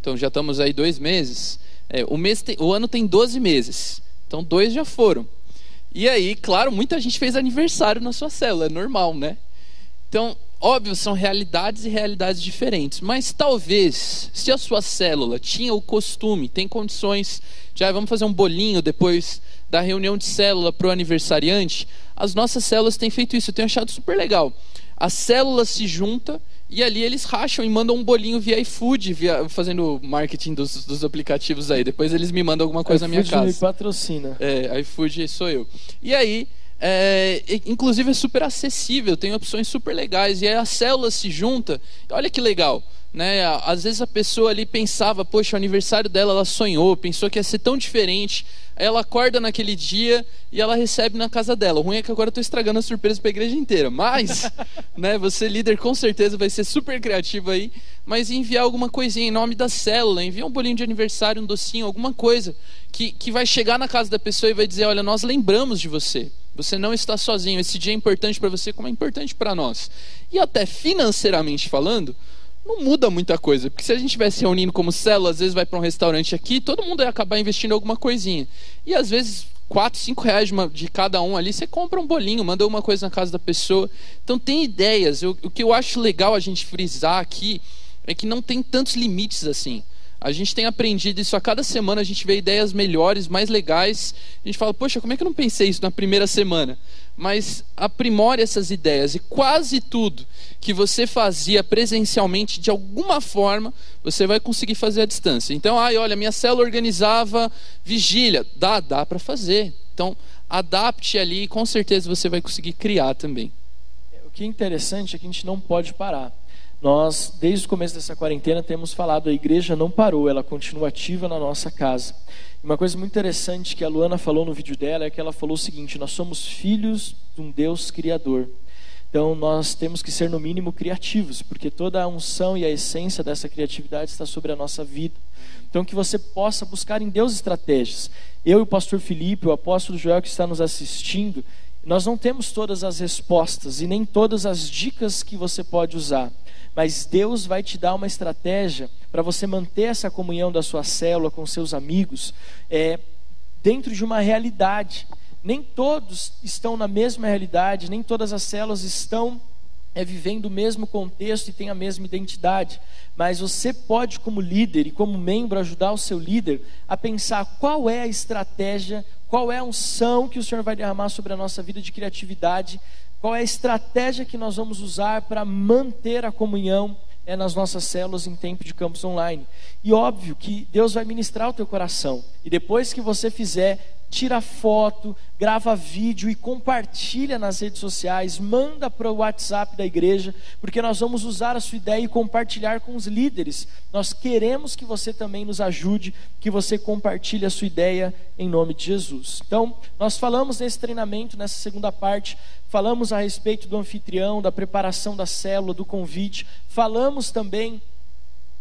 Então já estamos aí dois meses. É, o, mês tem, o ano tem 12 meses. Então dois já foram. E aí, claro, muita gente fez aniversário na sua célula, é normal, né? Então, Óbvio, são realidades e realidades diferentes, mas talvez, se a sua célula tinha o costume, tem condições de, ah, vamos fazer um bolinho depois da reunião de célula para o aniversariante, as nossas células têm feito isso, eu tenho achado super legal. A célula se junta e ali eles racham e mandam um bolinho via iFood, via, fazendo marketing dos, dos aplicativos aí. Depois eles me mandam alguma coisa na minha casa. me patrocina. É, iFood sou eu. E aí, é, inclusive é super acessível, tem opções super legais. E aí a célula se junta. Olha que legal. Né? Às vezes a pessoa ali pensava, poxa, o aniversário dela, ela sonhou, pensou que ia ser tão diferente. Aí ela acorda naquele dia e ela recebe na casa dela. O ruim é que agora eu estou estragando a surpresa para a igreja inteira. Mas, né, você líder com certeza vai ser super criativo aí. Mas enviar alguma coisinha em nome da célula, enviar um bolinho de aniversário, um docinho, alguma coisa que, que vai chegar na casa da pessoa e vai dizer: olha, nós lembramos de você. Você não está sozinho. Esse dia é importante para você, como é importante para nós. E até financeiramente falando, não muda muita coisa. Porque se a gente estivesse reunindo como célula, às vezes vai para um restaurante aqui, todo mundo ia acabar investindo alguma coisinha. E às vezes, 4, 5 reais de, de cada um ali, você compra um bolinho, manda uma coisa na casa da pessoa. Então tem ideias. Eu, o que eu acho legal a gente frisar aqui é que não tem tantos limites assim. A gente tem aprendido isso a cada semana, a gente vê ideias melhores, mais legais. A gente fala, poxa, como é que eu não pensei isso na primeira semana? Mas aprimore essas ideias e quase tudo que você fazia presencialmente, de alguma forma, você vai conseguir fazer à distância. Então, ai, olha, minha célula organizava vigília. Dá, dá para fazer. Então, adapte ali e com certeza você vai conseguir criar também. O que é interessante é que a gente não pode parar. Nós, desde o começo dessa quarentena, temos falado, a igreja não parou, ela continua ativa na nossa casa. Uma coisa muito interessante que a Luana falou no vídeo dela é que ela falou o seguinte: nós somos filhos de um Deus criador. Então nós temos que ser no mínimo criativos, porque toda a unção e a essência dessa criatividade está sobre a nossa vida. Então que você possa buscar em Deus estratégias. Eu e o pastor Felipe, o apóstolo Joel que está nos assistindo, nós não temos todas as respostas e nem todas as dicas que você pode usar. Mas Deus vai te dar uma estratégia para você manter essa comunhão da sua célula com seus amigos é, dentro de uma realidade. Nem todos estão na mesma realidade, nem todas as células estão é, vivendo o mesmo contexto e têm a mesma identidade. Mas você pode, como líder e como membro, ajudar o seu líder a pensar qual é a estratégia, qual é a unção que o Senhor vai derramar sobre a nossa vida de criatividade qual é a estratégia que nós vamos usar para manter a comunhão é, nas nossas células em tempo de campus online. E óbvio que Deus vai ministrar o teu coração. E depois que você fizer, tira foto, grava vídeo e compartilha nas redes sociais, manda para o WhatsApp da igreja, porque nós vamos usar a sua ideia e compartilhar com os líderes. Nós queremos que você também nos ajude, que você compartilhe a sua ideia em nome de Jesus. Então, nós falamos nesse treinamento, nessa segunda parte, falamos a respeito do anfitrião, da preparação da célula, do convite, falamos também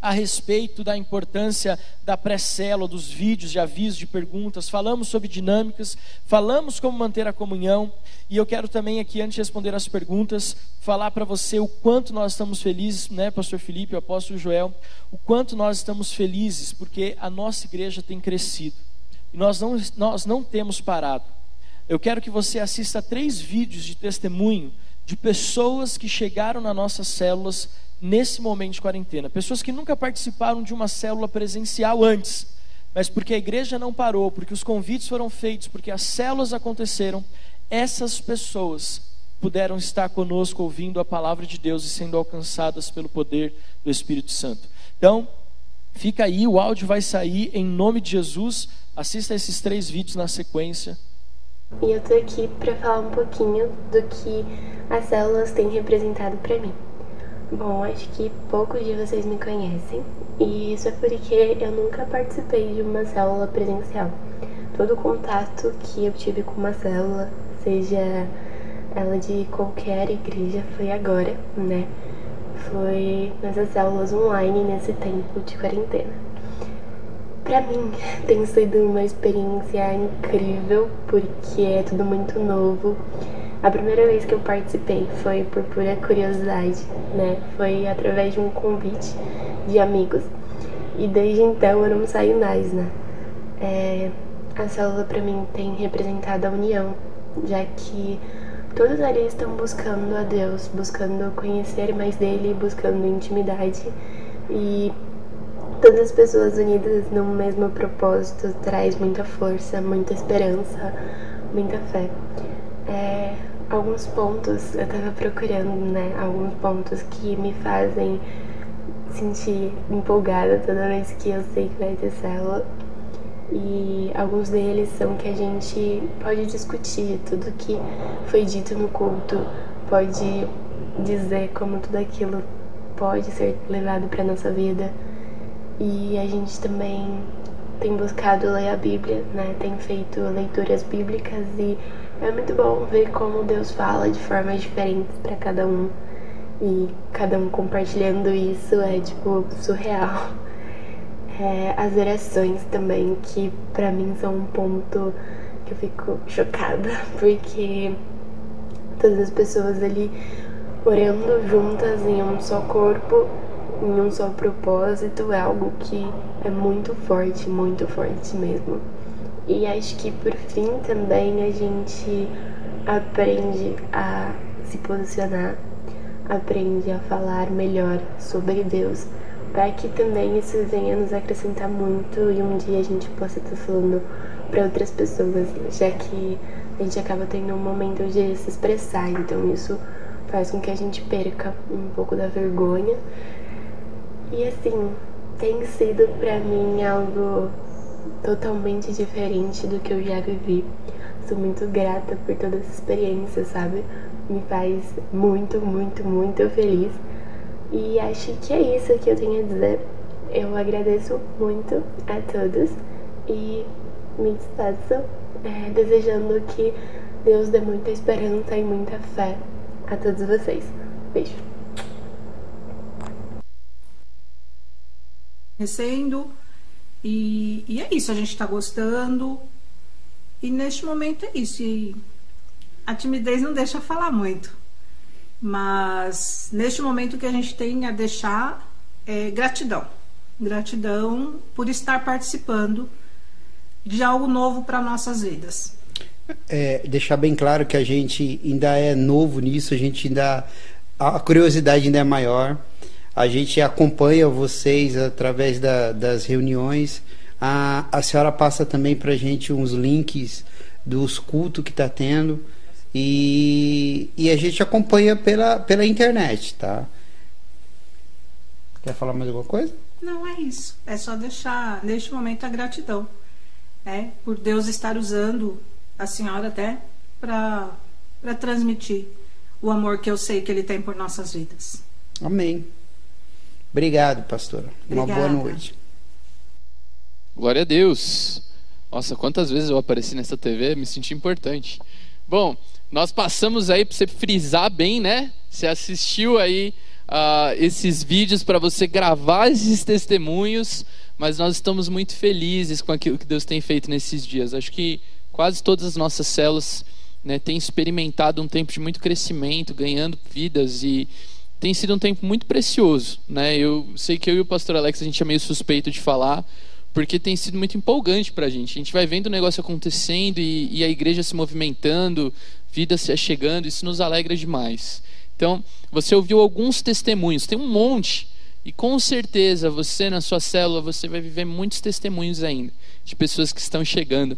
a respeito da importância da pré-célula, dos vídeos de aviso, de perguntas, falamos sobre dinâmicas, falamos como manter a comunhão, e eu quero também aqui, antes de responder as perguntas, falar para você o quanto nós estamos felizes, né, Pastor Felipe, o Apóstolo Joel, o quanto nós estamos felizes, porque a nossa igreja tem crescido, e nós não, nós não temos parado. Eu quero que você assista três vídeos de testemunho de pessoas que chegaram nas nossas células nesse momento de quarentena. Pessoas que nunca participaram de uma célula presencial antes, mas porque a igreja não parou, porque os convites foram feitos, porque as células aconteceram, essas pessoas puderam estar conosco ouvindo a palavra de Deus e sendo alcançadas pelo poder do Espírito Santo. Então, fica aí, o áudio vai sair em nome de Jesus. Assista esses três vídeos na sequência. E eu tô aqui para falar um pouquinho do que as células têm representado para mim. Bom, acho que poucos de vocês me conhecem e isso é porque eu nunca participei de uma célula presencial. Todo contato que eu tive com uma célula, seja ela de qualquer igreja, foi agora, né? Foi nessas células online nesse tempo de quarentena. Pra mim tem sido uma experiência incrível porque é tudo muito novo a primeira vez que eu participei foi por pura curiosidade, né? Foi através de um convite de amigos. E desde então eu não saio mais, né? É, a célula para mim tem representado a união, já que todos ali estão buscando a Deus, buscando conhecer mais dele, buscando intimidade e todas as pessoas unidas num mesmo propósito traz muita força, muita esperança, muita fé. Alguns pontos eu tava procurando, né? Alguns pontos que me fazem sentir empolgada toda vez que eu sei que vai ter célula. E alguns deles são que a gente pode discutir tudo que foi dito no culto, pode dizer como tudo aquilo pode ser levado para nossa vida. E a gente também tem buscado ler a Bíblia, né? Tem feito leituras bíblicas e é muito bom ver como Deus fala de formas diferentes para cada um. E cada um compartilhando isso é tipo surreal. É, as orações também, que para mim são um ponto que eu fico chocada, porque todas as pessoas ali orando juntas em um só corpo, em um só propósito, é algo que é muito forte, muito forte mesmo. E acho que por fim também a gente aprende a se posicionar, aprende a falar melhor sobre Deus, para que também isso venha nos acrescentar muito e um dia a gente possa estar falando para outras pessoas, já que a gente acaba tendo um momento de se expressar, então isso faz com que a gente perca um pouco da vergonha. E assim, tem sido para mim algo totalmente diferente do que eu já vivi. Sou muito grata por toda essa experiência, sabe? Me faz muito, muito, muito feliz. E acho que é isso que eu tenho a dizer. Eu agradeço muito a todos e me despeço é, desejando que Deus dê muita esperança e muita fé a todos vocês. Beijo. Recendo e, e é isso, a gente está gostando. E neste momento é isso. E a timidez não deixa falar muito. Mas neste momento que a gente tem a deixar é gratidão. Gratidão por estar participando de algo novo para nossas vidas. É, deixar bem claro que a gente ainda é novo nisso, a gente ainda. A curiosidade ainda é maior. A gente acompanha vocês através da, das reuniões. A, a senhora passa também para a gente uns links dos cultos que está tendo. E, e a gente acompanha pela, pela internet, tá? Quer falar mais alguma coisa? Não, é isso. É só deixar, neste momento, a gratidão. Né? Por Deus estar usando a senhora até para transmitir o amor que eu sei que Ele tem por nossas vidas. Amém. Obrigado, pastora. Obrigada. Uma boa noite. Glória a Deus. Nossa, quantas vezes eu apareci nessa TV, me senti importante. Bom, nós passamos aí para você frisar bem, né? Você assistiu aí uh, esses vídeos para você gravar esses testemunhos, mas nós estamos muito felizes com aquilo que Deus tem feito nesses dias. Acho que quase todas as nossas células né, têm experimentado um tempo de muito crescimento, ganhando vidas e tem sido um tempo muito precioso, né? Eu sei que eu e o pastor Alex a gente é meio suspeito de falar, porque tem sido muito empolgante para a gente. A gente vai vendo o negócio acontecendo e, e a igreja se movimentando, vida se chegando, isso nos alegra demais. Então, você ouviu alguns testemunhos, tem um monte, e com certeza você na sua célula você vai viver muitos testemunhos ainda de pessoas que estão chegando.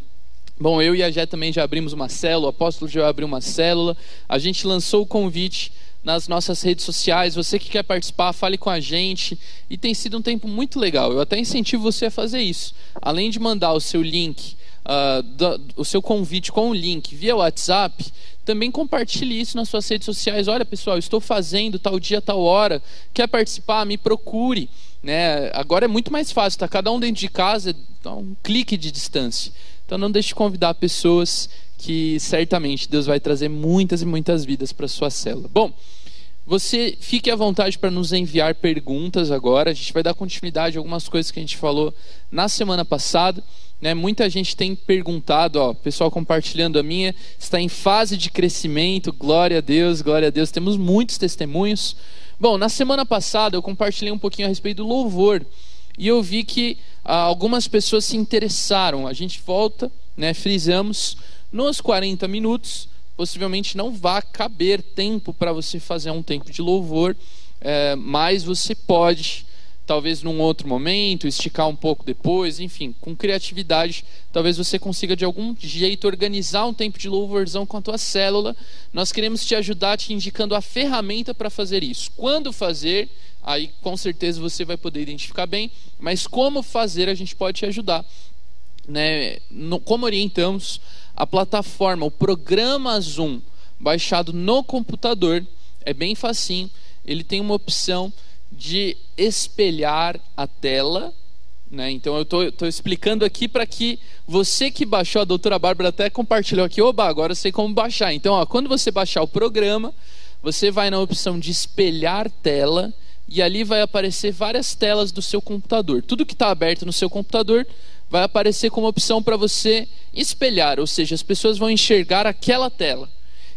Bom, eu e a Jé também já abrimos uma célula, o apóstolo já abriu uma célula. A gente lançou o convite nas nossas redes sociais. Você que quer participar, fale com a gente. E tem sido um tempo muito legal. Eu até incentivo você a fazer isso. Além de mandar o seu link, uh, do, o seu convite com o link via WhatsApp, também compartilhe isso nas suas redes sociais. Olha, pessoal, estou fazendo tal dia, tal hora. Quer participar? Me procure. Né? Agora é muito mais fácil, está cada um dentro de casa, um clique de distância. Então não deixe de convidar pessoas que certamente Deus vai trazer muitas e muitas vidas para sua célula. Bom, você fique à vontade para nos enviar perguntas agora. A gente vai dar continuidade a algumas coisas que a gente falou na semana passada. Né? Muita gente tem perguntado, ó, pessoal compartilhando a minha, está em fase de crescimento, glória a Deus, glória a Deus. Temos muitos testemunhos. Bom, na semana passada eu compartilhei um pouquinho a respeito do louvor e eu vi que ah, algumas pessoas se interessaram. A gente volta, né, frisamos nos 40 minutos possivelmente não vá caber tempo para você fazer um tempo de louvor, é, mas você pode, talvez num outro momento, esticar um pouco depois, enfim, com criatividade, talvez você consiga de algum jeito organizar um tempo de louvorzão com a tua célula. Nós queremos te ajudar te indicando a ferramenta para fazer isso. Quando fazer, aí com certeza você vai poder identificar bem, mas como fazer a gente pode te ajudar. Né? No, como orientamos a plataforma, o programa Zoom baixado no computador, é bem facinho. Ele tem uma opção de espelhar a tela. Né? Então eu estou explicando aqui para que você que baixou, a doutora Bárbara até compartilhou aqui, oba, agora eu sei como baixar. Então, ó, quando você baixar o programa, você vai na opção de espelhar tela e ali vai aparecer várias telas do seu computador. Tudo que está aberto no seu computador vai aparecer como opção para você espelhar, ou seja, as pessoas vão enxergar aquela tela.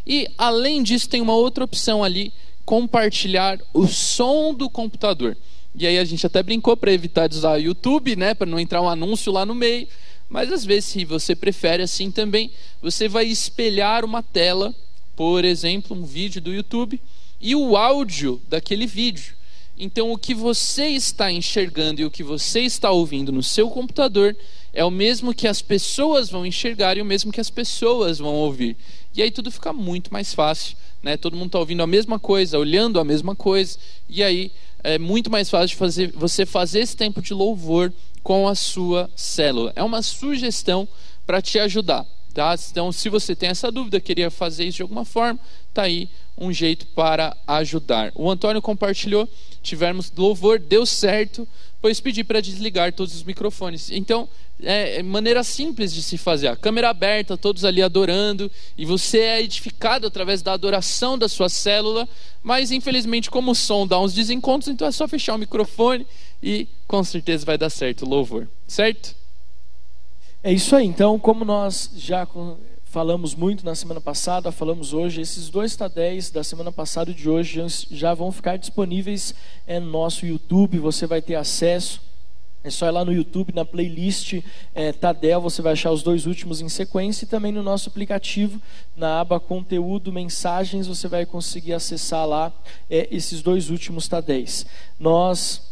E além disso, tem uma outra opção ali, compartilhar o som do computador. E aí a gente até brincou para evitar de usar o YouTube, né, para não entrar um anúncio lá no meio. Mas às vezes, se você prefere assim também, você vai espelhar uma tela, por exemplo, um vídeo do YouTube e o áudio daquele vídeo. Então, o que você está enxergando e o que você está ouvindo no seu computador é o mesmo que as pessoas vão enxergar e o mesmo que as pessoas vão ouvir. E aí tudo fica muito mais fácil, né? Todo mundo está ouvindo a mesma coisa, olhando a mesma coisa, e aí é muito mais fácil fazer, você fazer esse tempo de louvor com a sua célula. É uma sugestão para te ajudar. Tá? Então, se você tem essa dúvida, queria fazer isso de alguma forma, tá aí um jeito para ajudar. O Antônio compartilhou, tivemos louvor, deu certo, pois pedi para desligar todos os microfones. Então, é, é maneira simples de se fazer. A câmera aberta, todos ali adorando, e você é edificado através da adoração da sua célula, mas infelizmente, como o som dá uns desencontros, então é só fechar o microfone e com certeza vai dar certo o louvor. Certo? É isso aí. Então, como nós já falamos muito na semana passada, falamos hoje, esses dois Tadéis da semana passada e de hoje já vão ficar disponíveis é, no nosso YouTube, você vai ter acesso. É só ir lá no YouTube, na playlist é, Tadel, você vai achar os dois últimos em sequência e também no nosso aplicativo, na aba Conteúdo, Mensagens, você vai conseguir acessar lá é, esses dois últimos Tadéis. Nós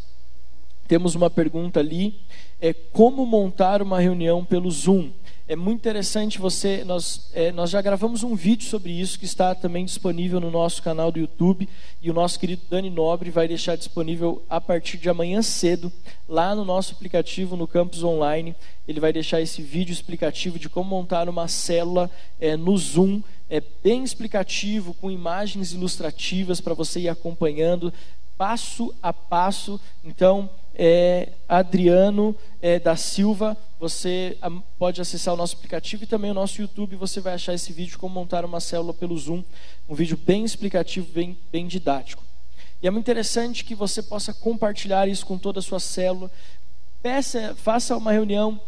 temos uma pergunta ali, é como montar uma reunião pelo Zoom? É muito interessante você. Nós, é, nós já gravamos um vídeo sobre isso que está também disponível no nosso canal do YouTube. E o nosso querido Dani Nobre vai deixar disponível a partir de amanhã cedo, lá no nosso aplicativo, no campus online. Ele vai deixar esse vídeo explicativo de como montar uma célula é, no Zoom. É bem explicativo, com imagens ilustrativas para você ir acompanhando passo a passo. Então, é, Adriano é, da Silva, você pode acessar o nosso aplicativo e também o nosso YouTube. Você vai achar esse vídeo como montar uma célula pelo Zoom, um vídeo bem explicativo, bem, bem didático. E é muito interessante que você possa compartilhar isso com toda a sua célula. Peça, faça uma reunião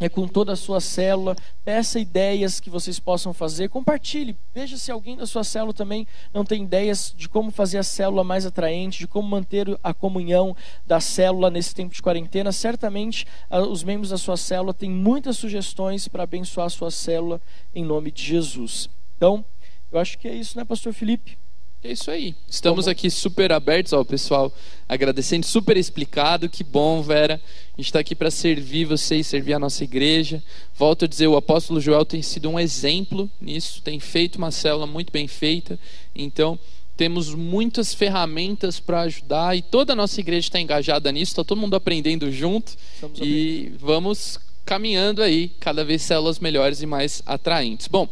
é com toda a sua célula, peça ideias que vocês possam fazer, compartilhe, veja se alguém da sua célula também não tem ideias de como fazer a célula mais atraente, de como manter a comunhão da célula nesse tempo de quarentena. Certamente os membros da sua célula têm muitas sugestões para abençoar a sua célula em nome de Jesus. Então, eu acho que é isso, né, Pastor Felipe? É isso aí. Estamos aqui super abertos, ó, pessoal, agradecendo, super explicado. Que bom, Vera. A gente está aqui para servir vocês, servir a nossa igreja. Volto a dizer, o apóstolo Joel tem sido um exemplo nisso, tem feito uma célula muito bem feita. Então, temos muitas ferramentas para ajudar e toda a nossa igreja está engajada nisso, está todo mundo aprendendo junto e vamos caminhando aí, cada vez células melhores e mais atraentes. Bom,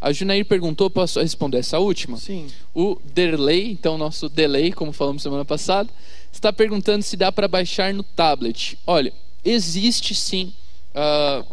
a Junair perguntou, posso responder essa última? Sim. O Derley, então nosso delay, como falamos semana passada, está perguntando se dá para baixar no tablet. Olha, existe sim. Uh,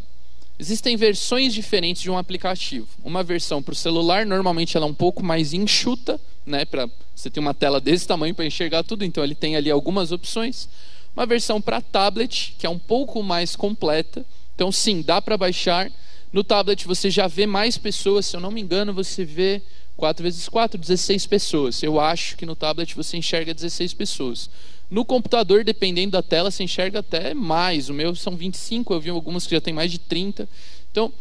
existem versões diferentes de um aplicativo. Uma versão para o celular, normalmente ela é um pouco mais enxuta, né? Para você ter uma tela desse tamanho para enxergar tudo, então ele tem ali algumas opções. Uma versão para tablet, que é um pouco mais completa. Então, sim, dá para baixar no tablet você já vê mais pessoas, se eu não me engano, você vê 4 vezes 4, 16 pessoas. Eu acho que no tablet você enxerga 16 pessoas. No computador, dependendo da tela, você enxerga até mais. O meu são 25, eu vi algumas que já tem mais de 30. Então,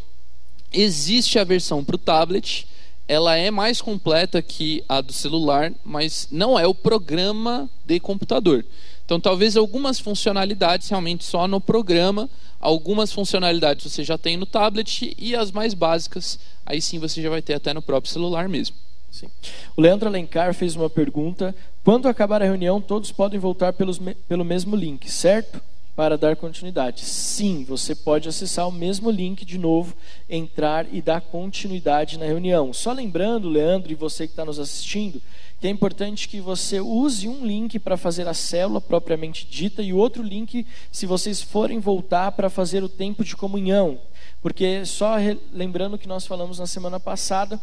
existe a versão para o tablet. ela é mais completa que a do celular, mas não é o programa de computador. Então, talvez algumas funcionalidades realmente só no programa, algumas funcionalidades você já tem no tablet e as mais básicas, aí sim você já vai ter até no próprio celular mesmo. Sim. O Leandro Alencar fez uma pergunta: quando acabar a reunião, todos podem voltar pelos, pelo mesmo link, certo? Para dar continuidade. Sim, você pode acessar o mesmo link de novo, entrar e dar continuidade na reunião. Só lembrando, Leandro, e você que está nos assistindo, que é importante que você use um link para fazer a célula propriamente dita e outro link se vocês forem voltar para fazer o tempo de comunhão. Porque só lembrando que nós falamos na semana passada,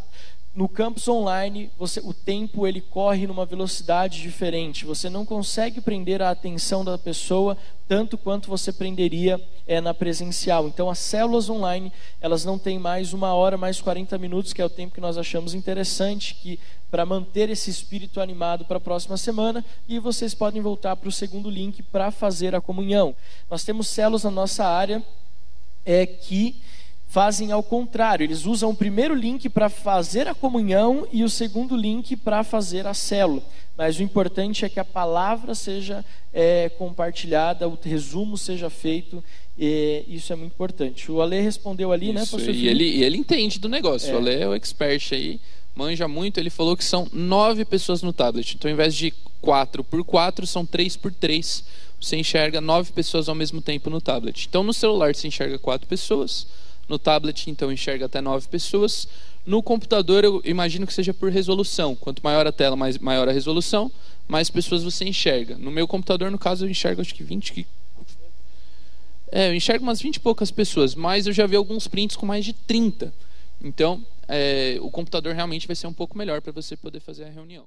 no campus online, você, o tempo ele corre numa velocidade diferente. Você não consegue prender a atenção da pessoa tanto quanto você prenderia é, na presencial. Então, as células online elas não têm mais uma hora, mais 40 minutos, que é o tempo que nós achamos interessante, que para manter esse espírito animado para a próxima semana. E vocês podem voltar para o segundo link para fazer a comunhão. Nós temos células na nossa área é que fazem ao contrário. Eles usam o primeiro link para fazer a comunhão e o segundo link para fazer a célula. Mas o importante é que a palavra seja é, compartilhada, o resumo seja feito. isso é muito importante. O Ale respondeu ali, né, isso, né, pastor? E ele, e ele entende do negócio. É. O Ale é o expert aí, manja muito. Ele falou que são nove pessoas no tablet. Então, ao invés de quatro por quatro, são três por três. Você enxerga nove pessoas ao mesmo tempo no tablet. Então, no celular, você enxerga quatro pessoas no tablet, então, enxerga até nove pessoas. No computador, eu imagino que seja por resolução. Quanto maior a tela, mais, maior a resolução, mais pessoas você enxerga. No meu computador, no caso, eu enxergo acho que 20. É, eu enxergo umas 20 e poucas pessoas, mas eu já vi alguns prints com mais de 30. Então, é, o computador realmente vai ser um pouco melhor para você poder fazer a reunião.